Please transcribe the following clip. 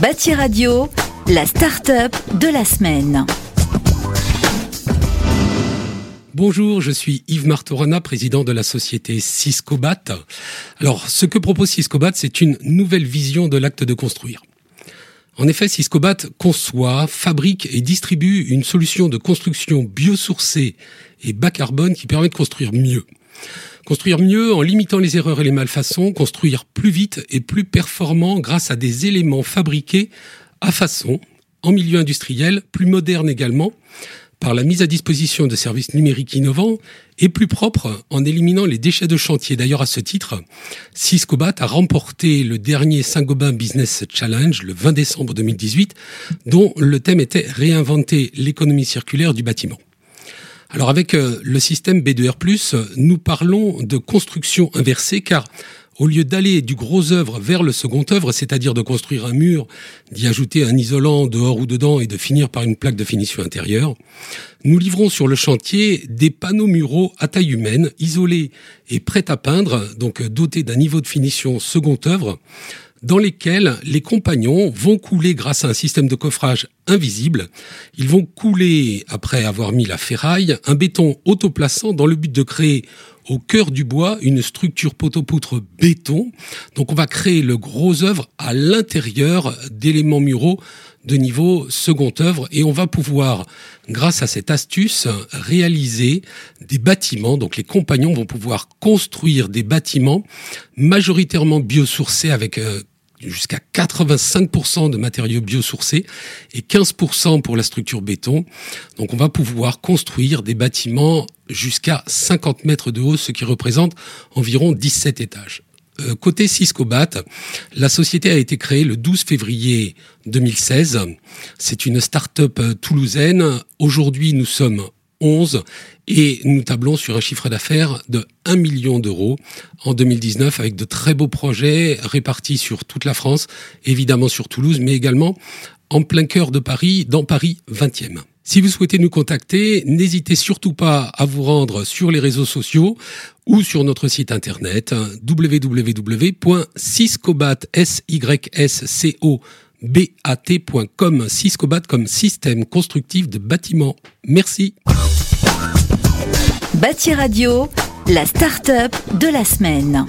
Bâti Radio, la start-up de la semaine. Bonjour, je suis Yves Martorana, président de la société Ciscobat. Alors, ce que propose Ciscobat, c'est une nouvelle vision de l'acte de construire. En effet, Ciscobat conçoit, fabrique et distribue une solution de construction biosourcée et bas carbone qui permet de construire mieux. Construire mieux en limitant les erreurs et les malfaçons, construire plus vite et plus performant grâce à des éléments fabriqués à façon, en milieu industriel, plus moderne également, par la mise à disposition de services numériques innovants et plus propres en éliminant les déchets de chantier. D'ailleurs, à ce titre, Ciscobat a remporté le dernier Saint-Gobain Business Challenge le 20 décembre 2018, dont le thème était réinventer l'économie circulaire du bâtiment. Alors avec euh, le système B2R+, nous parlons de construction inversée car au lieu d'aller du gros œuvre vers le second œuvre, c'est-à-dire de construire un mur, d'y ajouter un isolant dehors ou dedans et de finir par une plaque de finition intérieure, nous livrons sur le chantier des panneaux muraux à taille humaine, isolés et prêts à peindre, donc dotés d'un niveau de finition second œuvre, dans lesquels les compagnons vont couler grâce à un système de coffrage invisible. Ils vont couler, après avoir mis la ferraille, un béton autoplaçant dans le but de créer au cœur du bois une structure poteau-poutre béton. Donc on va créer le gros œuvre à l'intérieur d'éléments muraux de niveau second œuvre et on va pouvoir, grâce à cette astuce, réaliser des bâtiments. Donc les compagnons vont pouvoir construire des bâtiments majoritairement biosourcés avec euh, jusqu'à 85% de matériaux biosourcés et 15% pour la structure béton. Donc on va pouvoir construire des bâtiments jusqu'à 50 mètres de haut, ce qui représente environ 17 étages. Euh, côté Ciscobat, la société a été créée le 12 février 2016. C'est une start-up euh, toulousaine. Aujourd'hui, nous sommes 11 et nous tablons sur un chiffre d'affaires de 1 million d'euros en 2019 avec de très beaux projets répartis sur toute la France, évidemment sur Toulouse, mais également en plein cœur de Paris, dans Paris 20e. Si vous souhaitez nous contacter, n'hésitez surtout pas à vous rendre sur les réseaux sociaux ou sur notre site internet www.syscobat.com Syscobat comme système constructif de bâtiments. Merci. Bâti Radio, la start-up de la semaine.